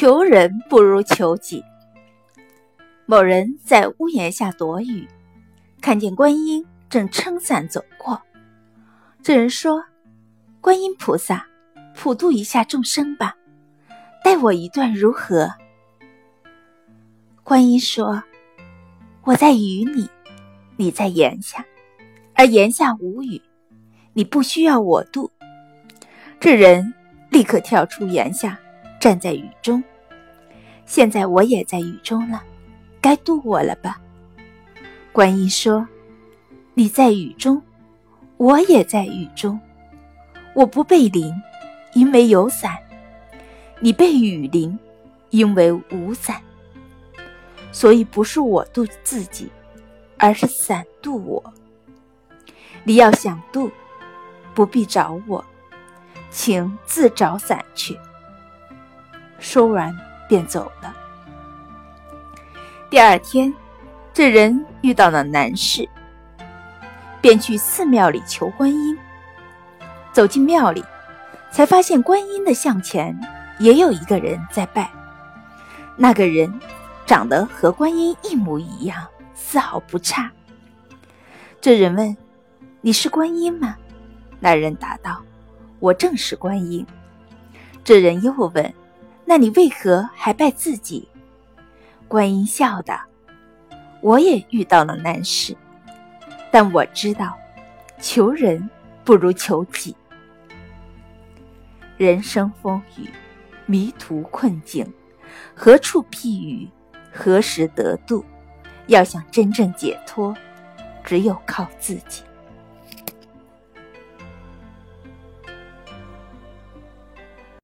求人不如求己。某人在屋檐下躲雨，看见观音正撑伞走过。这人说：“观音菩萨，普度一下众生吧，带我一段如何？”观音说：“我在雨里，你在檐下，而檐下无雨，你不需要我渡。”这人立刻跳出檐下。站在雨中，现在我也在雨中了，该渡我了吧？观音说：“你在雨中，我也在雨中。我不被淋，因为有伞；你被雨淋，因为无伞。所以不是我渡自己，而是伞渡我。你要想渡，不必找我，请自找伞去。”说完，便走了。第二天，这人遇到了难事，便去寺庙里求观音。走进庙里，才发现观音的像前也有一个人在拜。那个人长得和观音一模一样，丝毫不差。这人问：“你是观音吗？”那人答道：“我正是观音。”这人又问。那你为何还拜自己？观音笑道：“我也遇到了难事，但我知道，求人不如求己。人生风雨，迷途困境，何处避雨？何时得度？要想真正解脱，只有靠自己。”